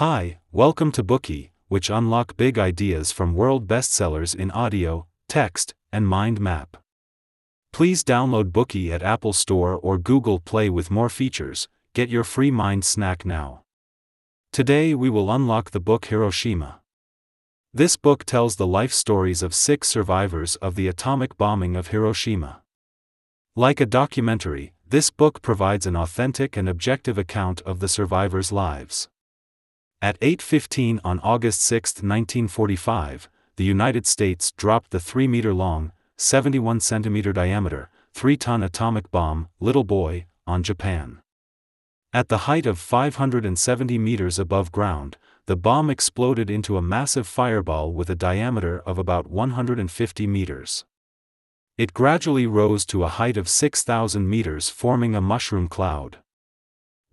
Hi, welcome to Bookey, which unlock big ideas from world bestsellers in audio, text, and mind map. Please download Bookey at Apple Store or Google Play with more features. Get your free mind snack now. Today we will unlock the book Hiroshima. This book tells the life stories of six survivors of the atomic bombing of Hiroshima. Like a documentary, this book provides an authentic and objective account of the survivors' lives. At 8:15 on August 6, 1945, the United States dropped the 3-meter-long, 71-centimeter diameter, 3-ton atomic bomb, Little Boy, on Japan. At the height of 570 meters above ground, the bomb exploded into a massive fireball with a diameter of about 150 meters. It gradually rose to a height of 6,000 meters forming a mushroom cloud.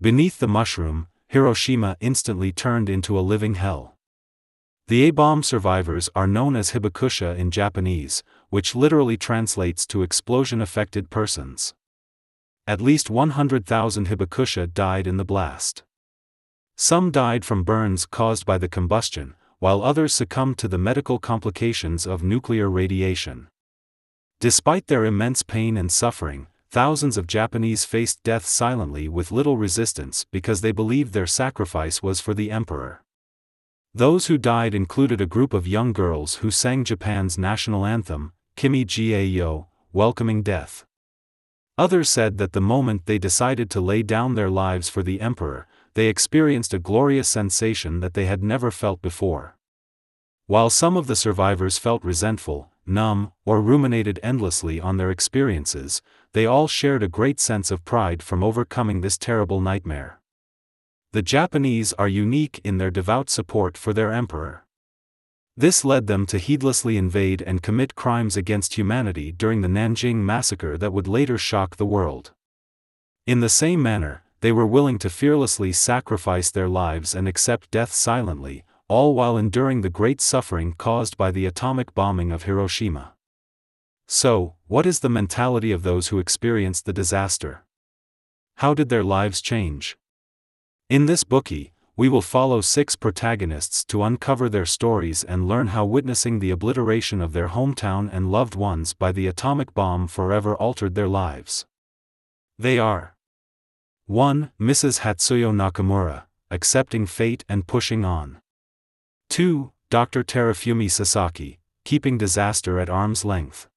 Beneath the mushroom, Hiroshima instantly turned into a living hell. The A-bomb survivors are known as hibakusha in Japanese, which literally translates to explosion-affected persons. At least 100,000 hibakusha died in the blast. Some died from burns caused by the combustion, while others succumbed to the medical complications of nuclear radiation. Despite their immense pain and suffering, thousands of Japanese faced death silently with little resistance because they believed their sacrifice was for the emperor. Those who died included a group of young girls who sang Japan's national anthem, Kimi Ga Yo, welcoming death. Others said that the moment they decided to lay down their lives for the emperor, they experienced a glorious sensation that they had never felt before. While some of the survivors felt resentful, numb, or ruminated endlessly on their experiences, they all shared a great sense of pride from overcoming this terrible nightmare. The Japanese are unique in their devout support for their emperor. This led them to heedlessly invade and commit crimes against humanity during the Nanjing massacre that would later shock the world. In the same manner, they were willing to fearlessly sacrifice their lives and accept death silently, all while enduring the great suffering caused by the atomic bombing of Hiroshima. So, what is the mentality of those who experienced the disaster? How did their lives change? In this Bookey, we will follow six protagonists to uncover their stories and learn how witnessing the obliteration of their hometown and loved ones by the atomic bomb forever altered their lives. They are 1. Mrs. Hatsuyo Nakamura, accepting fate and pushing on. 2. Dr. Terufumi Sasaki, keeping disaster at arm's length.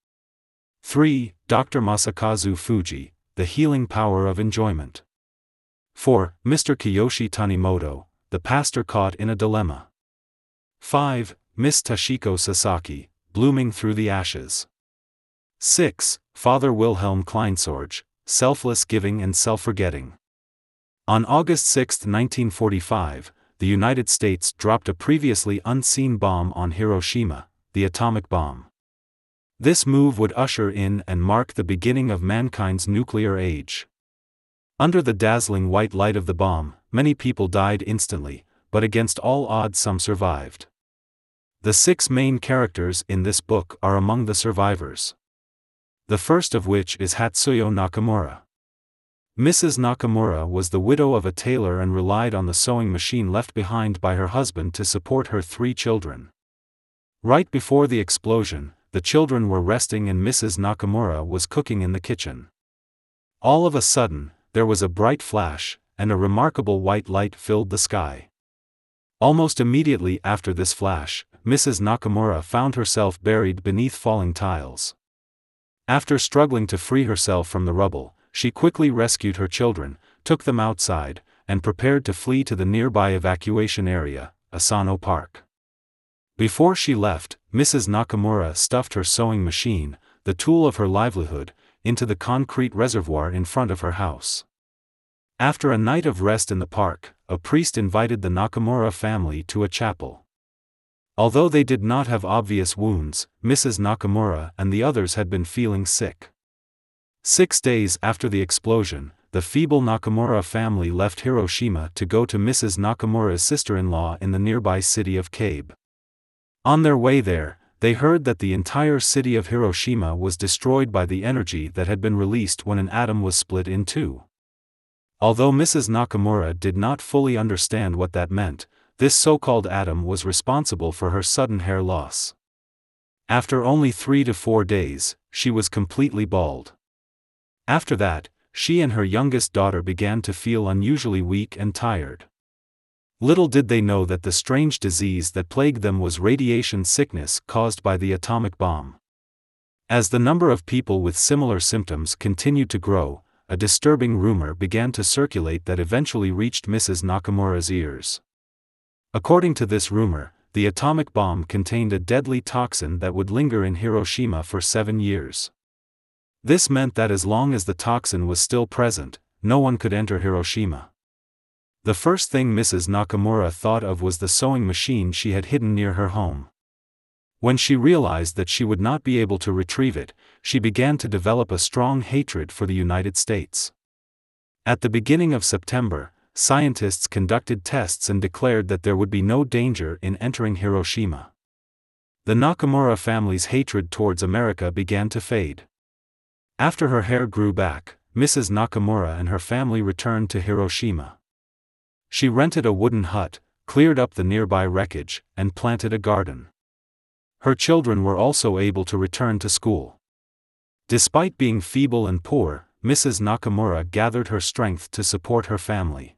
3. Dr. Masakazu Fujii, the healing power of enjoyment. 4. Mr. Kiyoshi Tanimoto, the pastor caught in a dilemma. 5. Miss Toshiko Sasaki, blooming through the ashes. 6. Father Wilhelm Kleinsorge, selfless giving and self-forgetting. On August 6, 1945, the United States dropped a previously unseen bomb on Hiroshima, the atomic bomb. This move would usher in and mark the beginning of mankind's nuclear age. Under the dazzling white light of the bomb, many people died instantly, but against all odds some survived. The six main characters in this book are among the survivors. The first of which is Hatsuyo Nakamura. Mrs. Nakamura was the widow of a tailor and relied on the sewing machine left behind by her husband to support her three children. Right before the explosion, the children were resting and Mrs. Nakamura was cooking in the kitchen. All of a sudden, there was a bright flash, and a remarkable white light filled the sky. Almost immediately after this flash, Mrs. Nakamura found herself buried beneath falling tiles. After struggling to free herself from the rubble, she quickly rescued her children, took them outside, and prepared to flee to the nearby evacuation area, Asano Park. Before she left, Mrs. Nakamura stuffed her sewing machine, the tool of her livelihood, into the concrete reservoir in front of her house. After a night of rest in the park, a priest invited the Nakamura family to a chapel. Although they did not have obvious wounds, Mrs. Nakamura and the others had been feeling sick. Six days after the explosion, the feeble Nakamura family left Hiroshima to go to Mrs. Nakamura's sister-in-law in the nearby city of Kabe. On their way there, they heard that the entire city of Hiroshima was destroyed by the energy that had been released when an atom was split in two. Although Mrs. Nakamura did not fully understand what that meant, this so-called atom was responsible for her sudden hair loss. After only three to four days, she was completely bald. After that, she and her youngest daughter began to feel unusually weak and tired. Little did they know that the strange disease that plagued them was radiation sickness caused by the atomic bomb. As the number of people with similar symptoms continued to grow, a disturbing rumor began to circulate that eventually reached Mrs. Nakamura's ears. According to this rumor, the atomic bomb contained a deadly toxin that would linger in Hiroshima for seven years. This meant that as long as the toxin was still present, no one could enter Hiroshima. The first thing Mrs. Nakamura thought of was the sewing machine she had hidden near her home. When she realized that she would not be able to retrieve it, she began to develop a strong hatred for the United States. At the beginning of September, scientists conducted tests and declared that there would be no danger in entering Hiroshima. The Nakamura family's hatred towards America began to fade. After her hair grew back, Mrs. Nakamura and her family returned to Hiroshima. She rented a wooden hut, cleared up the nearby wreckage, and planted a garden. Her children were also able to return to school. Despite being feeble and poor, Mrs. Nakamura gathered her strength to support her family.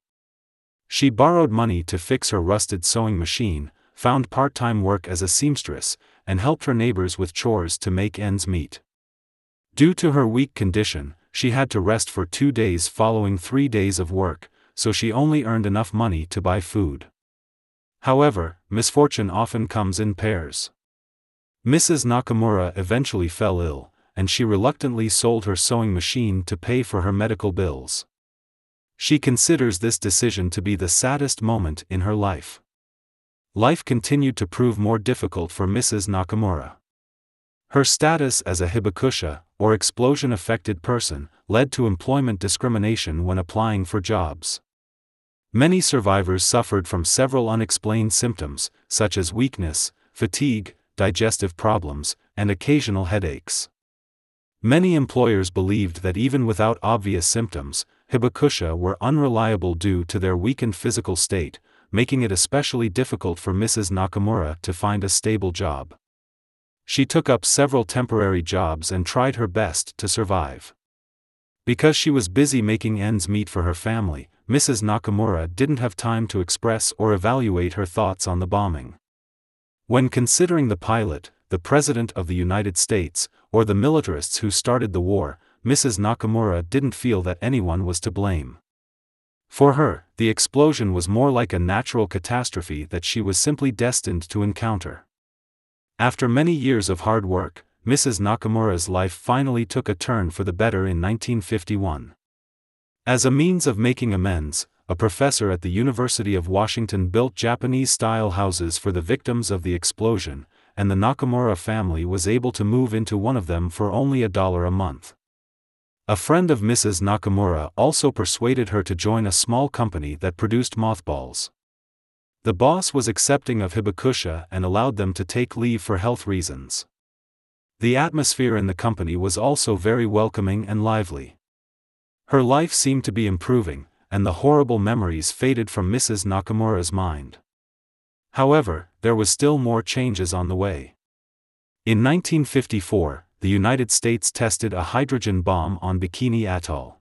She borrowed money to fix her rusted sewing machine, found part time work as a seamstress, and helped her neighbors with chores to make ends meet. Due to her weak condition, she had to rest for two days following three days of work, so she only earned enough money to buy food. However, misfortune often comes in pairs. Mrs. Nakamura eventually fell ill, and she reluctantly sold her sewing machine to pay for her medical bills. She considers this decision to be the saddest moment in her life. Life continued to prove more difficult for Mrs. Nakamura. Her status as a hibakusha, or explosion affected person, led to employment discrimination when applying for jobs. Many survivors suffered from several unexplained symptoms, such as weakness, fatigue, digestive problems, and occasional headaches. Many employers believed that even without obvious symptoms, hibakusha were unreliable due to their weakened physical state, making it especially difficult for Mrs. Nakamura to find a stable job. She took up several temporary jobs and tried her best to survive. Because she was busy making ends meet for her family, Mrs. Nakamura didn't have time to express or evaluate her thoughts on the bombing. When considering the pilot, the President of the United States, or the militarists who started the war, Mrs. Nakamura didn't feel that anyone was to blame. For her, the explosion was more like a natural catastrophe that she was simply destined to encounter. After many years of hard work, Mrs. Nakamura's life finally took a turn for the better in 1951. As a means of making amends, a professor at the University of Washington built Japanese style houses for the victims of the explosion, and the Nakamura family was able to move into one of them for only a dollar a month. A friend of Mrs. Nakamura also persuaded her to join a small company that produced mothballs. The boss was accepting of hibakusha and allowed them to take leave for health reasons. The atmosphere in the company was also very welcoming and lively. Her life seemed to be improving, and the horrible memories faded from Mrs. Nakamura's mind. However, there was still more changes on the way. In 1954, the United States tested a hydrogen bomb on Bikini Atoll.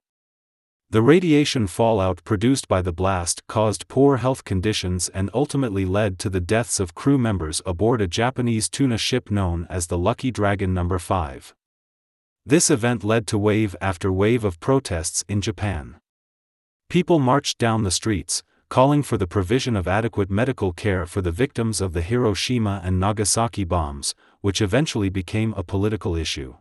The radiation fallout produced by the blast caused poor health conditions and ultimately led to the deaths of crew members aboard a Japanese tuna ship known as the Lucky Dragon No. 5. This event led to wave after wave of protests in Japan. People marched down the streets, calling for the provision of adequate medical care for the victims of the Hiroshima and Nagasaki bombs, which eventually became a political issue.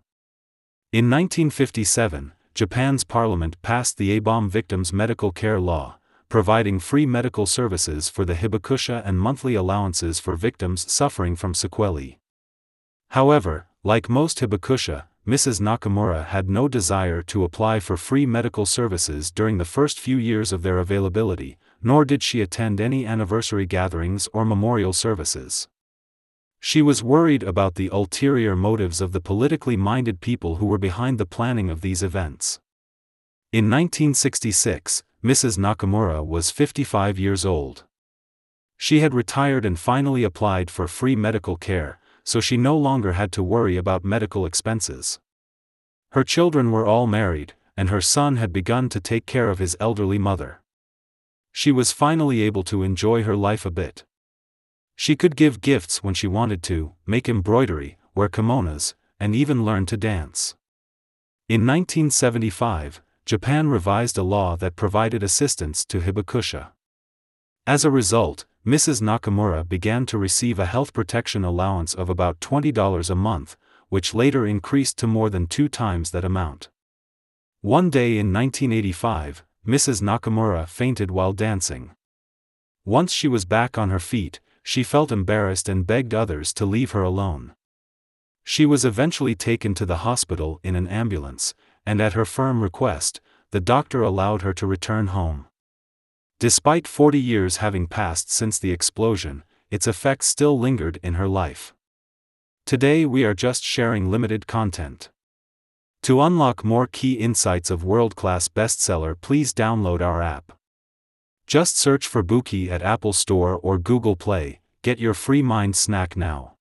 In 1957, Japan's parliament passed the A-bomb victims' medical care law, providing free medical services for the hibakusha and monthly allowances for victims suffering from sequelae. However, like most hibakusha, Mrs. Nakamura had no desire to apply for free medical services during the first few years of their availability, nor did she attend any anniversary gatherings or memorial services. She was worried about the ulterior motives of the politically minded people who were behind the planning of these events. In 1966, Mrs. Nakamura was 55 years old. She had retired and finally applied for free medical care, so she no longer had to worry about medical expenses. Her children were all married, and her son had begun to take care of his elderly mother. She was finally able to enjoy her life a bit. She could give gifts when she wanted to, make embroidery, wear kimonos, and even learn to dance. In 1975, Japan revised a law that provided assistance to hibakusha. As a result, Mrs. Nakamura began to receive a health protection allowance of about $20 a month, which later increased to more than two times that amount. One day in 1985, Mrs. Nakamura fainted while dancing. Once she was back on her feet, she felt embarrassed and begged others to leave her alone. She was eventually taken to the hospital in an ambulance, and at her firm request, the doctor allowed her to return home. Despite 40 years having passed since the explosion, its effects still lingered in her life. Today we are just sharing limited content. To unlock more key insights of world-class bestseller please download our app. Just search for Bookey at Apple Store or Google Play, get your free mind snack now.